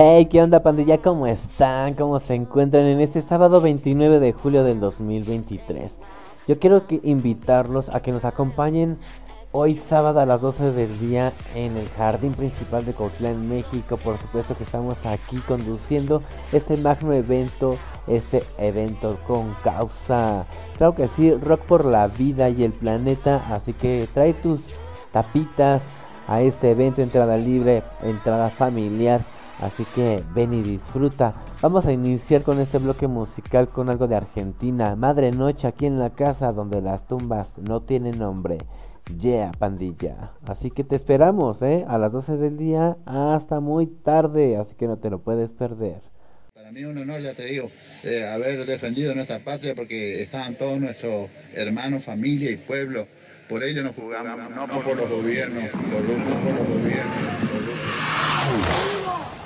Hey, ¿qué onda pandilla? ¿Cómo están? ¿Cómo se encuentran en este sábado 29 de julio del 2023? Yo quiero que invitarlos a que nos acompañen hoy sábado a las 12 del día en el jardín principal de Cotlán, México. Por supuesto que estamos aquí conduciendo este magno evento, este evento con causa, claro que sí, rock por la vida y el planeta. Así que trae tus tapitas a este evento, entrada libre, entrada familiar. Así que ven y disfruta. Vamos a iniciar con este bloque musical con algo de Argentina. Madre Noche aquí en la casa donde las tumbas no tienen nombre. Yeah, pandilla. Así que te esperamos, ¿eh? A las 12 del día hasta muy tarde. Así que no te lo puedes perder. Para mí es un honor, ya te digo, eh, haber defendido nuestra patria porque estaban todos nuestros hermanos, familia y pueblo. Por ello nos jugamos, no, por, los gobiernos, no por los gobiernos. Por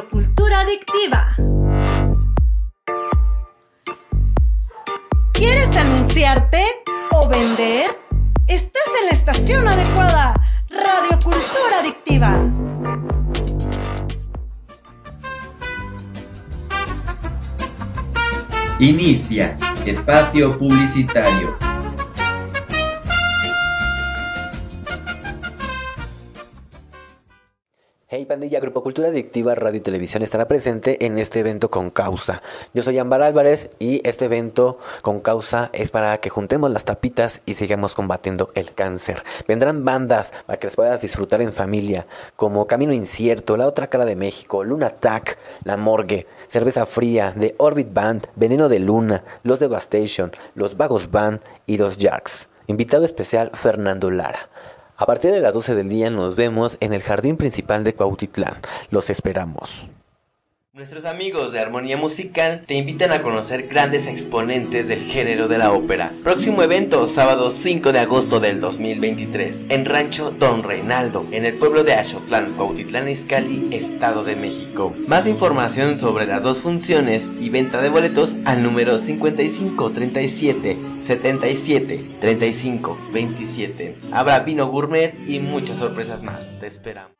Radio Cultura Adictiva. ¿Quieres anunciarte o vender? Estás en la estación adecuada. Radio Cultura Adictiva. Inicia espacio publicitario. Pandilla, Grupo Cultura Adictiva Radio y Televisión estará presente en este evento con causa. Yo soy Ámbar Álvarez y este evento con causa es para que juntemos las tapitas y sigamos combatiendo el cáncer. Vendrán bandas para que las puedas disfrutar en familia, como Camino Incierto, La Otra Cara de México, Luna Attack, La Morgue, Cerveza Fría, The Orbit Band, Veneno de Luna, Los Devastation, Los Vagos Band y Los Jacks. Invitado especial Fernando Lara. A partir de las 12 del día nos vemos en el jardín principal de Cuautitlán. Los esperamos. Nuestros amigos de Armonía Musical te invitan a conocer grandes exponentes del género de la ópera. Próximo evento, sábado 5 de agosto del 2023, en Rancho Don Reinaldo, en el pueblo de Axotlán, Cuautitlán Izcalli, Estado de México. Más información sobre las dos funciones y venta de boletos al número 55 37 77 35 27. Habrá vino gourmet y muchas sorpresas más. Te esperamos.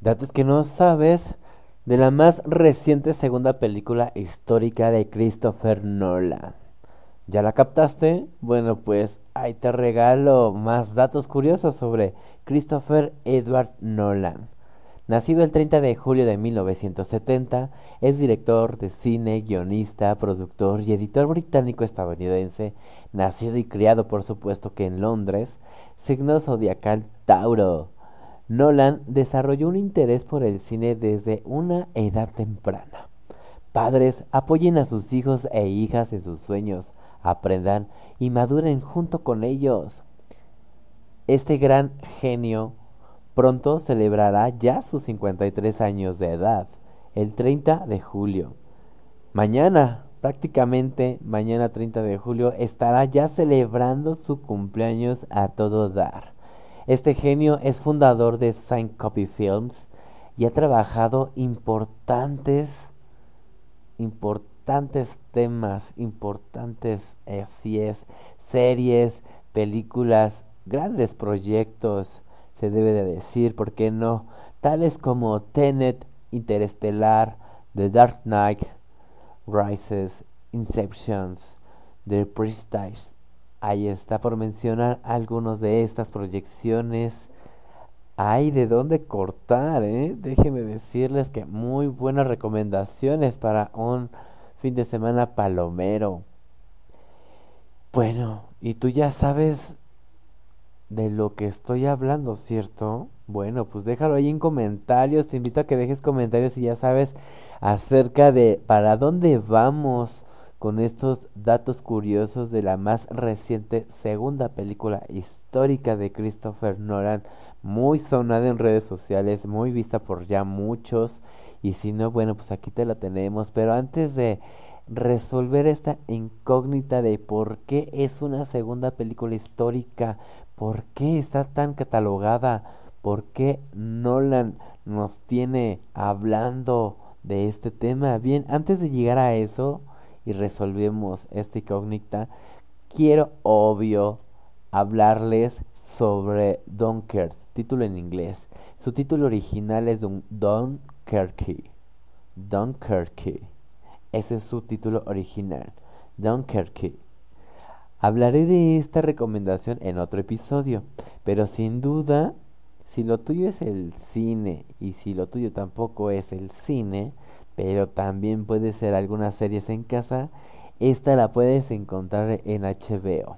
Datos que no sabes de la más reciente segunda película histórica de Christopher Nolan. ¿Ya la captaste? Bueno, pues ahí te regalo más datos curiosos sobre Christopher Edward Nolan. Nacido el 30 de julio de 1970, es director de cine, guionista, productor y editor británico-estadounidense, nacido y criado por supuesto que en Londres, signo zodiacal Tauro. Nolan desarrolló un interés por el cine desde una edad temprana. Padres, apoyen a sus hijos e hijas en sus sueños, aprendan y maduren junto con ellos. Este gran genio pronto celebrará ya sus 53 años de edad, el 30 de julio. Mañana, prácticamente mañana 30 de julio, estará ya celebrando su cumpleaños a todo dar. Este genio es fundador de Sign Copy Films y ha trabajado importantes, importantes temas, importantes, series, películas, grandes proyectos, se debe de decir, ¿por qué no? Tales como Tenet, Interestelar, The Dark Knight, Rises, Inceptions, The Prestige. Ahí está por mencionar algunos de estas proyecciones. Hay de dónde cortar, ¿eh? Déjenme decirles que muy buenas recomendaciones para un fin de semana palomero. Bueno, y tú ya sabes de lo que estoy hablando, ¿cierto? Bueno, pues déjalo ahí en comentarios. Te invito a que dejes comentarios si ya sabes acerca de para dónde vamos con estos datos curiosos de la más reciente segunda película histórica de Christopher Nolan, muy sonada en redes sociales, muy vista por ya muchos. Y si no, bueno, pues aquí te la tenemos. Pero antes de resolver esta incógnita de por qué es una segunda película histórica, ¿Por qué está tan catalogada? ¿Por qué Nolan nos tiene hablando de este tema? Bien, antes de llegar a eso y resolvemos esta incógnita, quiero obvio hablarles sobre Dunkirk, título en inglés. Su título original es Dunkirk. Dunkirk. Ese es su título original. Dunkirk. Hablaré de esta recomendación en otro episodio, pero sin duda, si lo tuyo es el cine y si lo tuyo tampoco es el cine, pero también puede ser algunas series en casa, esta la puedes encontrar en HBO.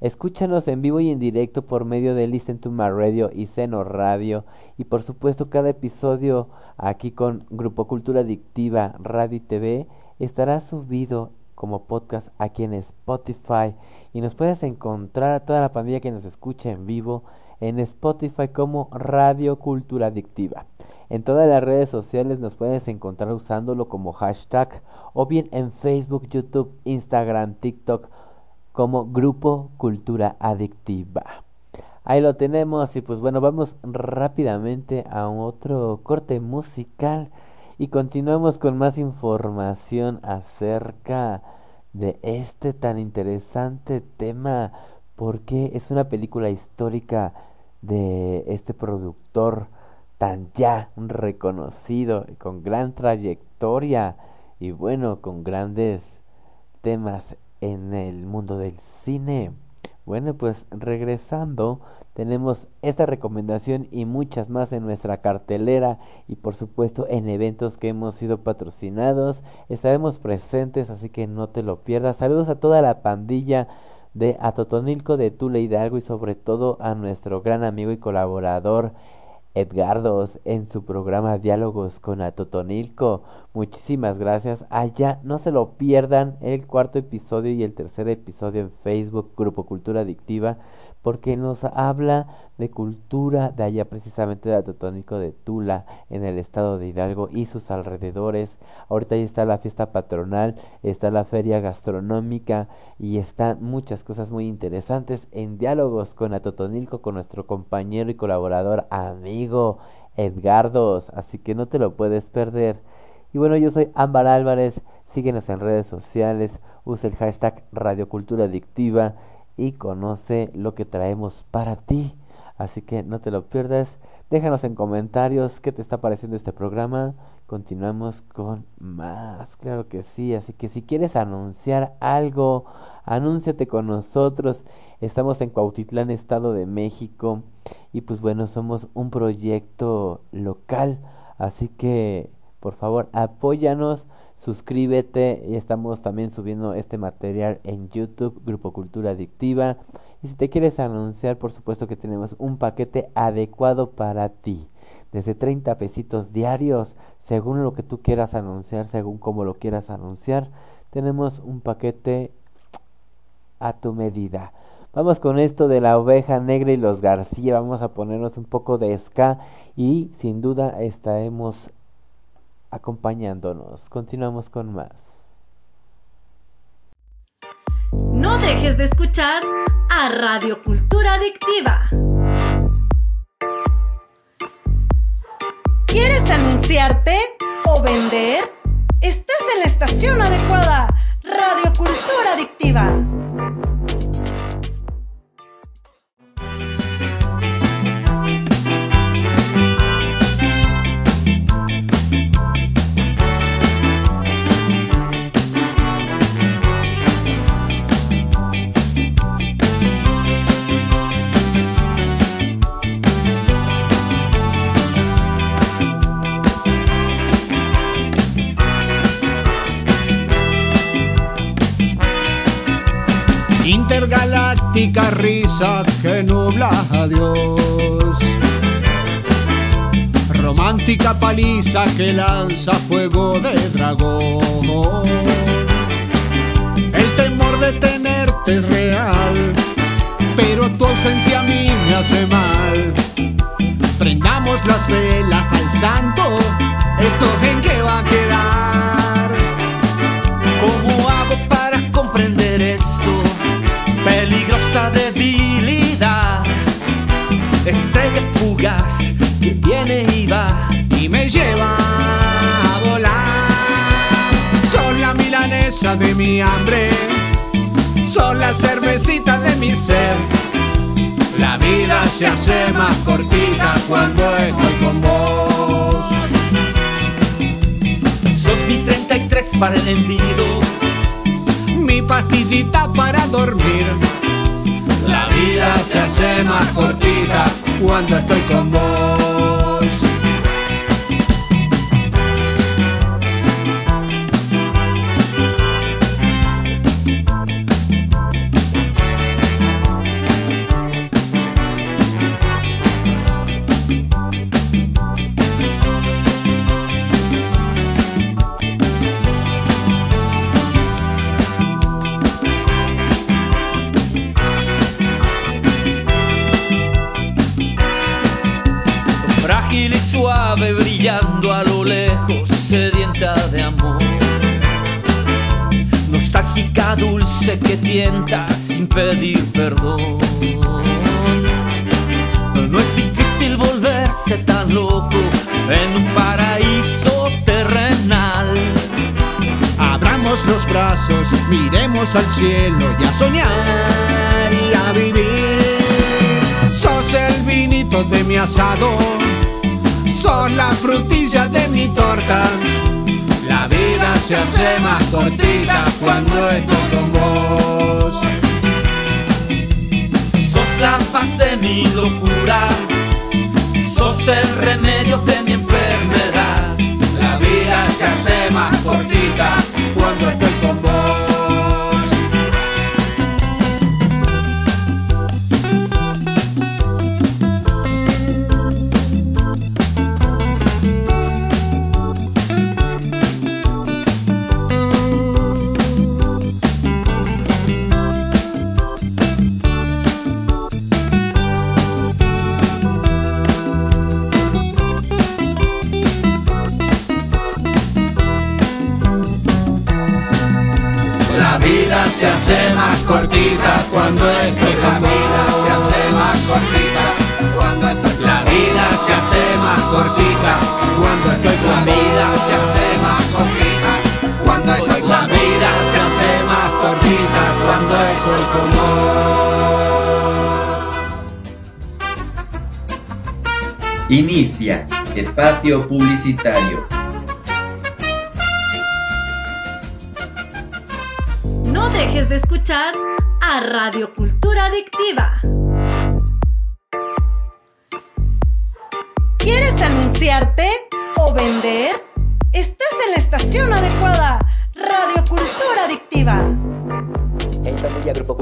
Escúchanos en vivo y en directo por medio de Listen to My Radio y Seno Radio. Y por supuesto, cada episodio aquí con Grupo Cultura Adictiva Radio y TV estará subido como podcast aquí en Spotify. Y nos puedes encontrar a toda la pandilla que nos escucha en vivo en Spotify como Radio Cultura Adictiva. En todas las redes sociales nos puedes encontrar usándolo como hashtag o bien en Facebook, YouTube, Instagram, TikTok como Grupo Cultura Adictiva. Ahí lo tenemos y pues bueno, vamos rápidamente a otro corte musical y continuamos con más información acerca de este tan interesante tema porque es una película histórica de este productor tan ya reconocido con gran trayectoria y bueno, con grandes temas en el mundo del cine. Bueno, pues regresando, tenemos esta recomendación y muchas más en nuestra cartelera y por supuesto en eventos que hemos sido patrocinados. Estaremos presentes, así que no te lo pierdas. Saludos a toda la pandilla de Atotonilco de Tula Hidalgo y sobre todo a nuestro gran amigo y colaborador Edgardos en su programa Diálogos con Atotonilco. Muchísimas gracias. Allá no se lo pierdan el cuarto episodio y el tercer episodio en Facebook Grupo Cultura Adictiva porque nos habla de cultura de allá precisamente de Atotónico de Tula en el estado de Hidalgo y sus alrededores. Ahorita ahí está la fiesta patronal, está la feria gastronómica y están muchas cosas muy interesantes en diálogos con Atotonilco con nuestro compañero y colaborador amigo Edgardos, así que no te lo puedes perder. Y bueno, yo soy Ámbar Álvarez, síguenos en redes sociales, usa el hashtag Radio Cultura Adictiva y conoce lo que traemos para ti. Así que no te lo pierdas. Déjanos en comentarios qué te está pareciendo este programa. Continuamos con más, claro que sí. Así que si quieres anunciar algo, anúnciate con nosotros. Estamos en Cuautitlán, Estado de México. Y pues bueno, somos un proyecto local. Así que por favor apóyanos suscríbete y estamos también subiendo este material en YouTube, Grupo Cultura Adictiva. Y si te quieres anunciar, por supuesto que tenemos un paquete adecuado para ti. Desde 30 pesitos diarios, según lo que tú quieras anunciar, según como lo quieras anunciar, tenemos un paquete a tu medida. Vamos con esto de la oveja negra y los García. Vamos a ponernos un poco de ska y sin duda estaremos acompañándonos. Continuamos con más. No dejes de escuchar a Radio Cultura Adictiva. ¿Quieres anunciarte o vender? Estás en la estación adecuada. Radio Cultura Adictiva. Intergaláctica risa que nubla a Dios. Romántica paliza que lanza fuego de dragón. El temor de tenerte es real, pero tu ausencia a mí me hace mal. Prendamos las velas al santo, esto en qué va a quedar. Estrella fugaz que viene y va. y me lleva a volar. Son la milanesa de mi hambre, son la cervecita de mi sed. La vida se hace más cortita cuando estoy con vos. Sos mi 33 para el envido, Mi pastillita para dormir. La vida se hace más cortita cuando estoy con vos. Sin pedir perdón. No es difícil volverse tan loco en un paraíso terrenal. Abramos los brazos, miremos al cielo y a soñar y a vivir. Sos el vinito de mi asado, sos la frutilla de mi torta. La vida se hace más cortita cuando estoy con vos. Sos la paz de mi locura, sos el remedio de mi enfermedad. La vida se hace más cortita cuando estoy cuando estoy con vida se hace más cortita cuando estoy La vida se hace más cortita cuando estoy con vida se hace más cortita cuando estoy La vida se hace más cortita cuando estoy con vos. Inicia espacio publicitario. Radio Cultura Adictiva.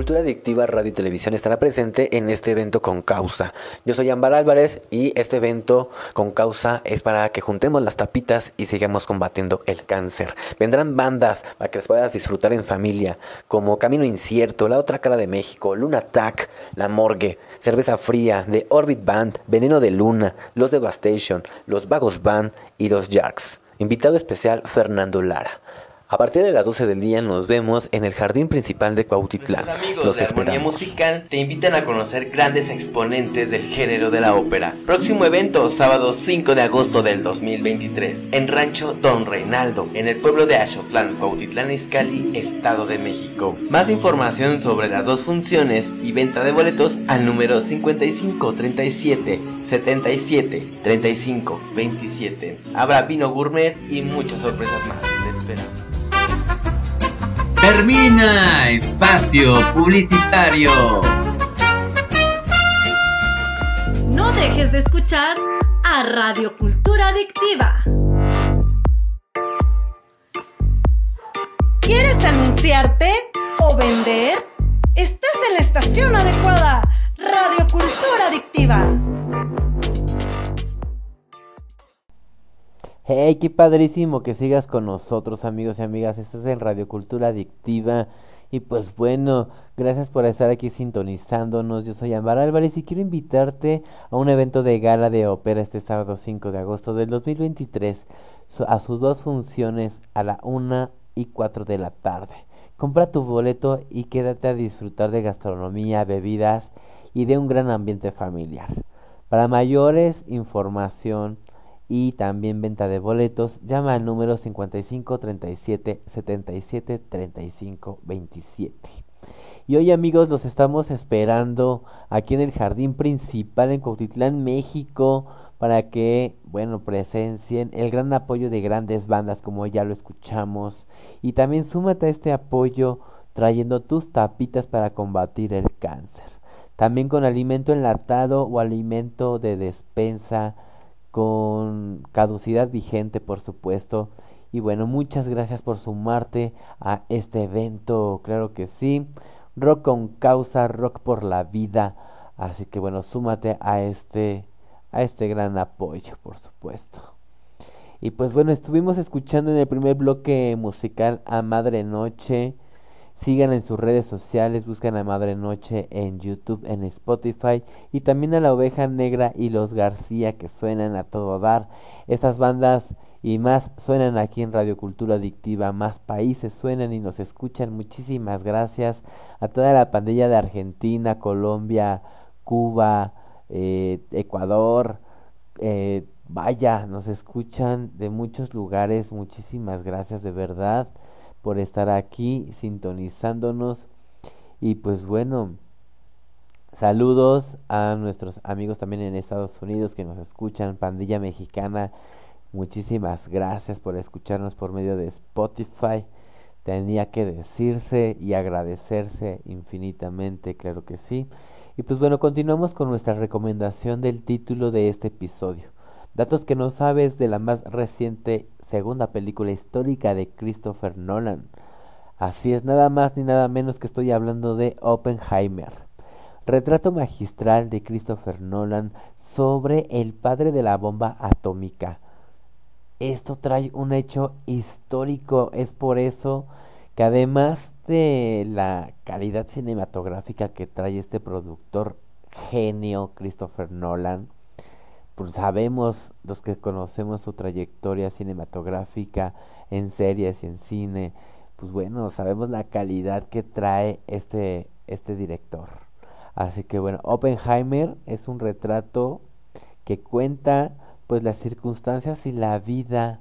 Cultura Adictiva Radio y Televisión estará presente en este evento con causa. Yo soy Ámbar Álvarez y este evento con causa es para que juntemos las tapitas y sigamos combatiendo el cáncer. Vendrán bandas para que las puedas disfrutar en familia, como Camino Incierto, La Otra Cara de México, Luna Attack, La Morgue, Cerveza Fría, The Orbit Band, Veneno de Luna, Los Devastation, Los Vagos Band y Los Jarks. Invitado especial Fernando Lara. A partir de las 12 del día nos vemos en el jardín principal de Cuautitlán. Nuestros amigos Los de Armonía esperamos. Musical te invitan a conocer grandes exponentes del género de la ópera. Próximo evento, sábado 5 de agosto del 2023, en Rancho Don Reinaldo, en el pueblo de Axotlán, Cuautitlán Izcalli, Estado de México. Más información sobre las dos funciones y venta de boletos al número 55 37 77 35 27. Habrá vino gourmet y muchas sorpresas más. Te esperamos. Termina espacio publicitario. No dejes de escuchar a Radio Cultura Adictiva. ¿Quieres anunciarte o vender? Estás en la estación adecuada. Radio Cultura Adictiva. Hey, qué padrísimo que sigas con nosotros, amigos y amigas. Estás en Radio Cultura Adictiva. Y pues bueno, gracias por estar aquí sintonizándonos. Yo soy Ambar Álvarez y quiero invitarte a un evento de gala de ópera este sábado 5 de agosto del 2023 su- a sus dos funciones a la 1 y 4 de la tarde. Compra tu boleto y quédate a disfrutar de gastronomía, bebidas y de un gran ambiente familiar. Para mayores información y también venta de boletos, llama al número 55 37 77 35 27. Y hoy amigos los estamos esperando aquí en el jardín principal en Cuautitlán, México, para que, bueno, presencien el gran apoyo de grandes bandas como ya lo escuchamos. Y también súmate a este apoyo trayendo tus tapitas para combatir el cáncer. También con alimento enlatado o alimento de despensa con caducidad vigente, por supuesto. Y bueno, muchas gracias por sumarte a este evento, claro que sí. Rock con causa, rock por la vida. Así que bueno, súmate a este a este gran apoyo, por supuesto. Y pues bueno, estuvimos escuchando en el primer bloque musical a Madre Noche. Sigan en sus redes sociales, buscan a Madre Noche en YouTube, en Spotify y también a la Oveja Negra y los García que suenan a todo dar. Estas bandas y más suenan aquí en Radio Cultura Adictiva, más países suenan y nos escuchan. Muchísimas gracias a toda la pandilla de Argentina, Colombia, Cuba, eh, Ecuador. Eh, vaya, nos escuchan de muchos lugares. Muchísimas gracias de verdad por estar aquí sintonizándonos. Y pues bueno, saludos a nuestros amigos también en Estados Unidos que nos escuchan, pandilla mexicana Muchísimas gracias por escucharnos por medio de Spotify. Tenía que decirse y agradecerse infinitamente, claro que sí. Y pues bueno, continuamos con nuestra recomendación del título de este episodio. Datos que no sabes de la más reciente segunda película histórica de Christopher Nolan. Así es, nada más ni nada menos que estoy hablando de Oppenheimer. Retrato magistral de Christopher Nolan sobre el padre de la bomba atómica esto trae un hecho histórico. Es por eso que además de la calidad cinematográfica que trae este productor genio Christopher Nolan, pues sabemos los que conocemos su trayectoria cinematográfica en series y en cine, pues bueno, sabemos la calidad que trae este, este director. Así que bueno, Oppenheimer es un retrato que cuenta pues las circunstancias y la vida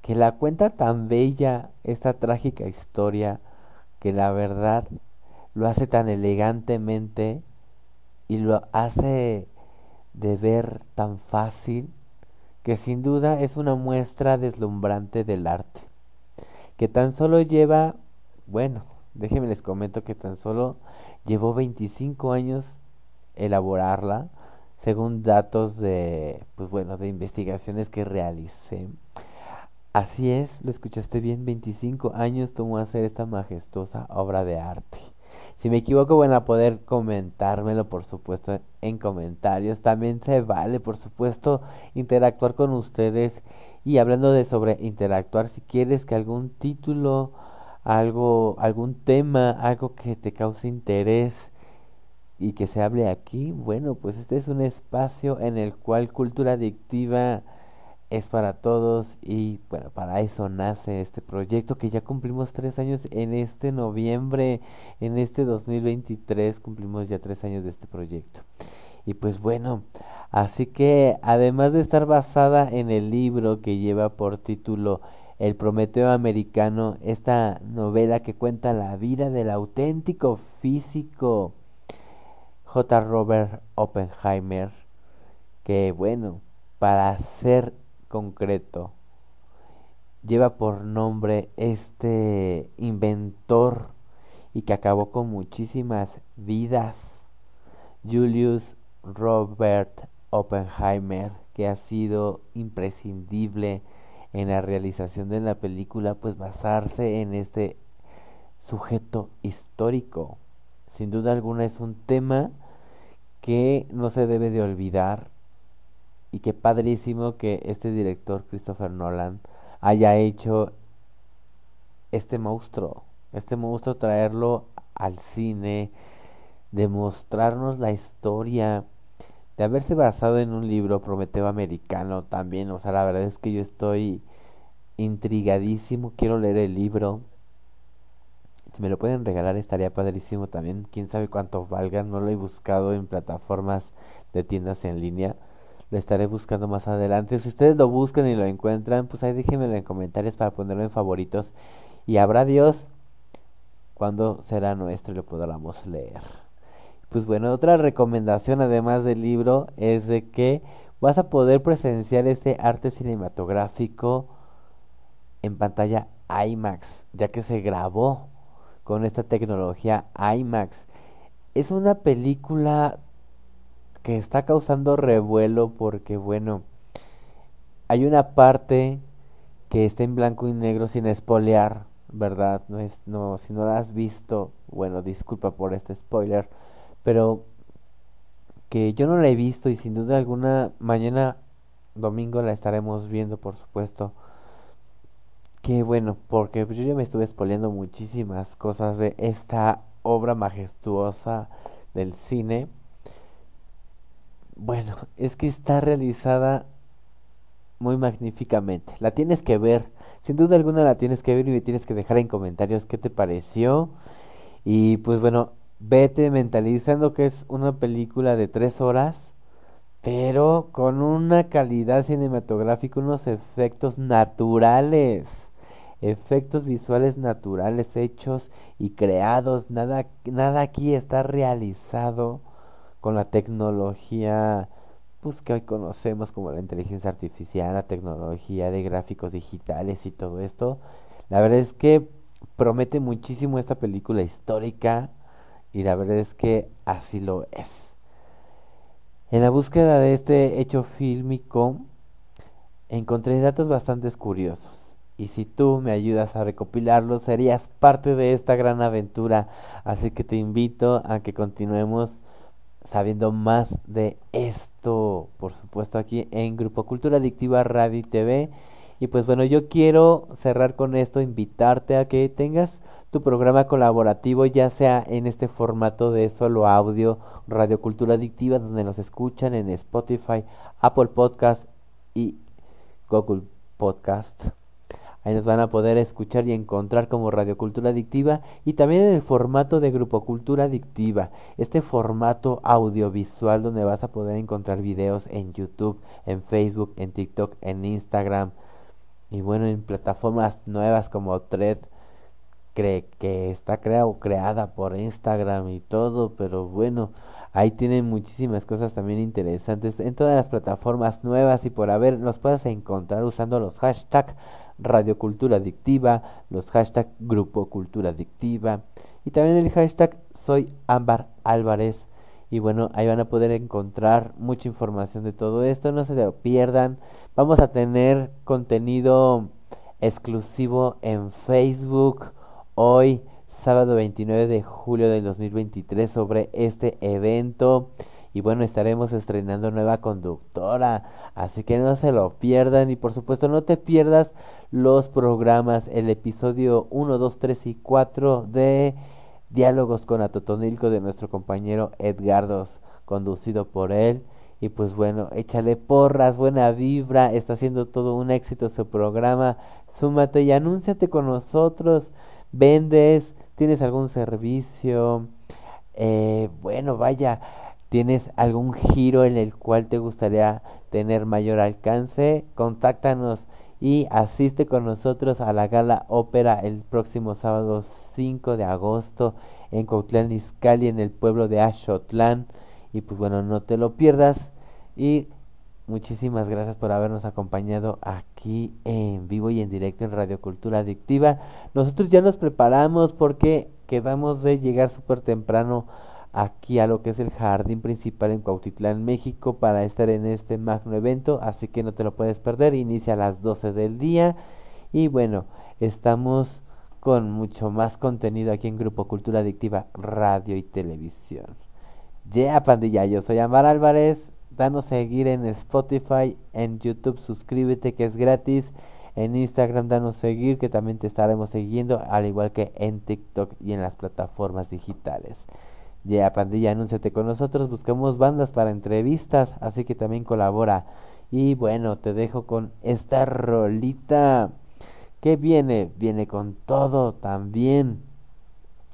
que la cuenta tan bella esta trágica historia que la verdad lo hace tan elegantemente y lo hace de ver tan fácil que sin duda es una muestra deslumbrante del arte que tan solo lleva bueno déjenme les comento que tan solo llevó 25 años elaborarla según datos de, pues bueno, de investigaciones que realicé. Así es, lo escuchaste bien, 25 años tomó hacer esta majestuosa obra de arte. Si me equivoco, van a poder comentármelo, por supuesto, en comentarios. También se vale, por supuesto, interactuar con ustedes. Y hablando de sobre interactuar, si quieres que algún título, algo, algún tema, algo que te cause interés, y que se hable aquí, bueno, pues este es un espacio en el cual cultura adictiva es para todos y bueno, para eso nace este proyecto que ya cumplimos tres años en este noviembre, en este 2023 cumplimos ya tres años de este proyecto. Y pues bueno, así que además de estar basada en el libro que lleva por título El Prometeo Americano, esta novela que cuenta la vida del auténtico físico J. Robert Oppenheimer, que bueno, para ser concreto, lleva por nombre este inventor y que acabó con muchísimas vidas, Julius Robert Oppenheimer, que ha sido imprescindible en la realización de la película, pues basarse en este sujeto histórico. Sin duda alguna es un tema que no se debe de olvidar y que padrísimo que este director Christopher Nolan haya hecho este monstruo, este monstruo traerlo al cine, demostrarnos la historia, de haberse basado en un libro Prometeo americano también, o sea, la verdad es que yo estoy intrigadísimo, quiero leer el libro, si me lo pueden regalar estaría padrísimo también. Quién sabe cuánto valga. No lo he buscado en plataformas de tiendas en línea. Lo estaré buscando más adelante. Si ustedes lo buscan y lo encuentran, pues ahí déjenmelo en comentarios para ponerlo en favoritos. Y habrá Dios cuando será nuestro y lo podamos leer. Pues bueno, otra recomendación además del libro es de que vas a poder presenciar este arte cinematográfico en pantalla IMAX, ya que se grabó con esta tecnología IMAX. Es una película que está causando revuelo porque, bueno, hay una parte que está en blanco y negro sin espolear, ¿verdad? No es, no, si no la has visto, bueno, disculpa por este spoiler, pero que yo no la he visto y sin duda alguna mañana domingo la estaremos viendo, por supuesto. que bueno, porque yo ya me estuve spoileando muchísimas cosas de esta obra majestuosa del cine. Bueno, es que está realizada muy magníficamente. La tienes que ver. Sin duda alguna la tienes que ver y me tienes que dejar en comentarios qué te pareció. Y pues bueno, vete mentalizando que es una película de tres horas, pero con una calidad cinematográfica, unos efectos naturales, efectos visuales naturales hechos y creados. Nada, nada aquí está realizado con la tecnología pues que hoy conocemos como la inteligencia artificial, la tecnología de gráficos digitales y todo esto. La verdad es que promete muchísimo esta película histórica y la verdad es que así lo es. En la búsqueda de este hecho fílmico encontré datos bastante curiosos y si tú me ayudas a recopilarlos serías parte de esta gran aventura, así que te invito a que continuemos sabiendo más de esto, por supuesto, aquí en Grupo Cultura Adictiva Radio y TV. Y pues bueno, yo quiero cerrar con esto, invitarte a que tengas tu programa colaborativo, ya sea en este formato de solo audio, Radio Cultura Adictiva, donde nos escuchan en Spotify, Apple Podcast y Google Podcast. Ahí nos van a poder escuchar y encontrar como Radio Cultura Adictiva y también en el formato de Grupo Cultura Adictiva, este formato audiovisual donde vas a poder encontrar videos en YouTube, en Facebook, en TikTok, en Instagram y bueno, en plataformas nuevas como Thread cree que está creado creada por Instagram y todo, pero bueno, ahí tienen muchísimas cosas también interesantes en todas las plataformas nuevas y por haber los puedes encontrar usando los hashtags Radio Cultura Adictiva, los hashtags Grupo Cultura Adictiva y también el hashtag Soy Ámbar Álvarez. Y bueno, ahí van a poder encontrar mucha información de todo esto, no se lo pierdan. Vamos a tener contenido exclusivo en Facebook hoy, sábado 29 de julio del 2023, sobre este evento. Y bueno, estaremos estrenando nueva conductora, así que no se lo pierdan y por supuesto no te pierdas los programas, el episodio 1, 2, 3 y 4 de Diálogos con Atotonilco de nuestro compañero Edgardos, conducido por él. Y pues bueno, échale porras, buena vibra, está haciendo todo un éxito su programa. Súmate y anúnciate con nosotros. Vendes, tienes algún servicio. Eh, bueno, vaya, tienes algún giro en el cual te gustaría tener mayor alcance. Contáctanos y asiste con nosotros a la gala ópera el próximo sábado 5 de agosto en Cuautlán Izcalli en el pueblo de Ashotlán y pues bueno no te lo pierdas. Y muchísimas gracias por habernos acompañado aquí en vivo y en directo en Radio Cultura Adictiva. Nosotros ya nos preparamos porque quedamos de llegar súper temprano aquí a lo que es el jardín principal en Cuautitlán, México, para estar en este magno evento, así que no te lo puedes perder, inicia a las 12 del día y bueno, estamos con mucho más contenido aquí en Grupo Cultura Adictiva, Radio y Televisión. Ya pandilla, yo soy Amar Álvarez, danos seguir en Spotify, en YouTube, suscríbete que es gratis. En Instagram danos seguir que también te estaremos siguiendo, al igual que en TikTok y en las plataformas digitales. Ya, pandilla, anúnciate con nosotros. Buscamos bandas para entrevistas, así que también colabora. Y bueno, te dejo con esta rolita que viene, viene con todo también.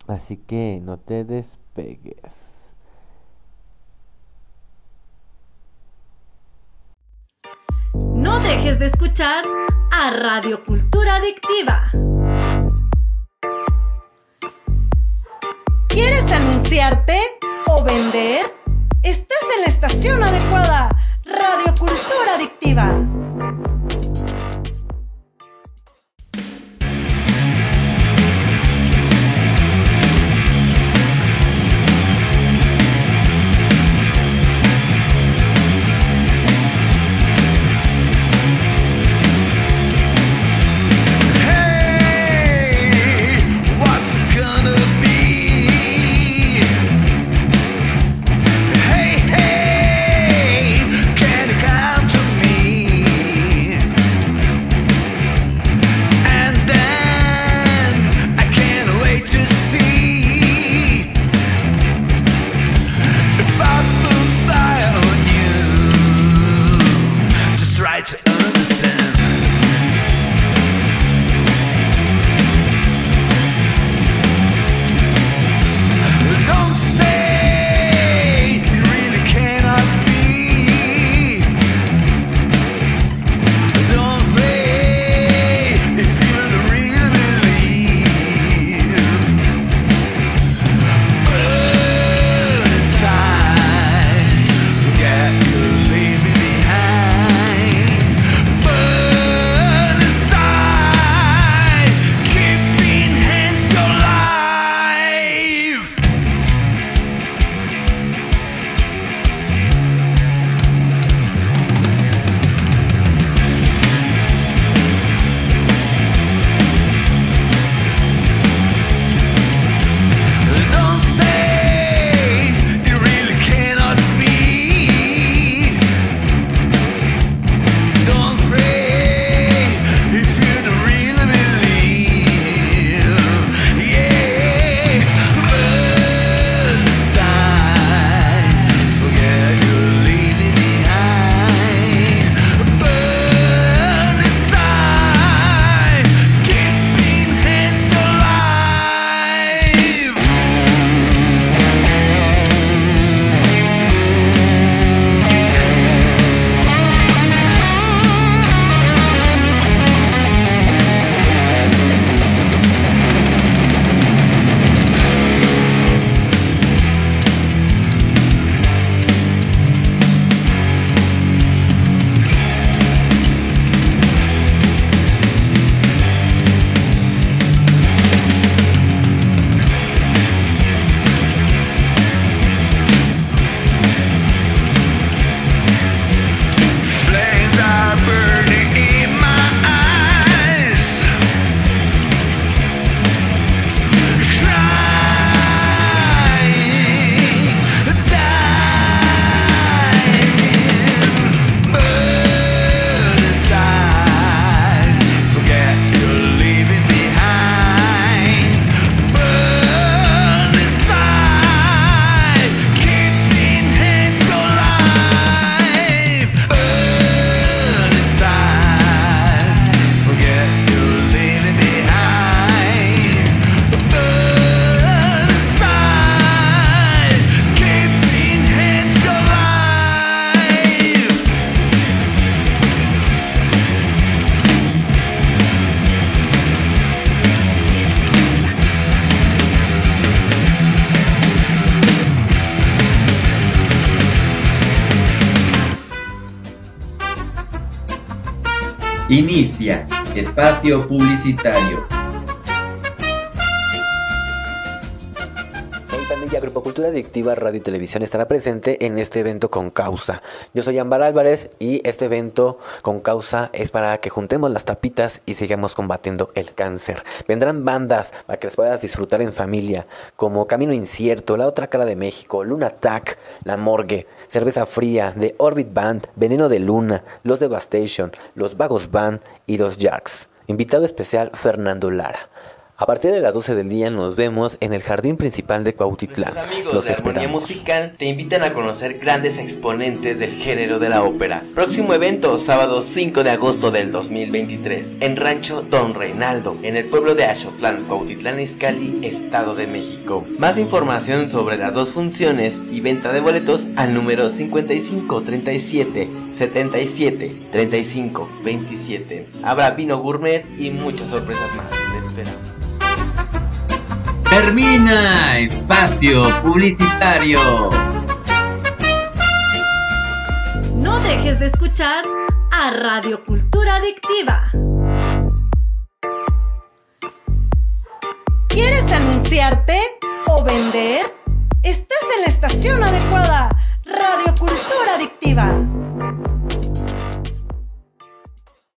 Así que no te despegues. No dejes de escuchar a Radio Cultura Adictiva. ¿Quieres anunciarte o vender? Estás en la estación adecuada. Radio Cultura Adictiva. Inicia espacio publicitario. Cultura Adictiva Radio y Televisión estará presente en este evento con causa. Yo soy Ámbar Álvarez y este evento con causa es para que juntemos las tapitas y sigamos combatiendo el cáncer. Vendrán bandas para que las puedas disfrutar en familia, como Camino Incierto, La Otra Cara de México, Luna Attack, La Morgue, Cerveza Fría, The Orbit Band, Veneno de Luna, Los Devastation, Los Vagos Band y Los Jacks. Invitado especial Fernando Lara. A partir de las 12 del día nos vemos en el jardín principal de Cuautitlán. Nuestros amigos Los de Armonía esperamos. Musical te invitan a conocer grandes exponentes del género de la ópera. Próximo evento, sábado 5 de agosto del 2023, en Rancho Don Reinaldo, en el pueblo de Axotlán, Cuautitlán Izcalli, Estado de México. Más información sobre las dos funciones y venta de boletos al número 55 37 77 35 27. Habrá vino gourmet y muchas sorpresas más. Te esperamos. Termina espacio publicitario. No dejes de escuchar a Radio Cultura Adictiva. ¿Quieres anunciarte o vender? Estás en la estación adecuada. Radio Cultura Adictiva.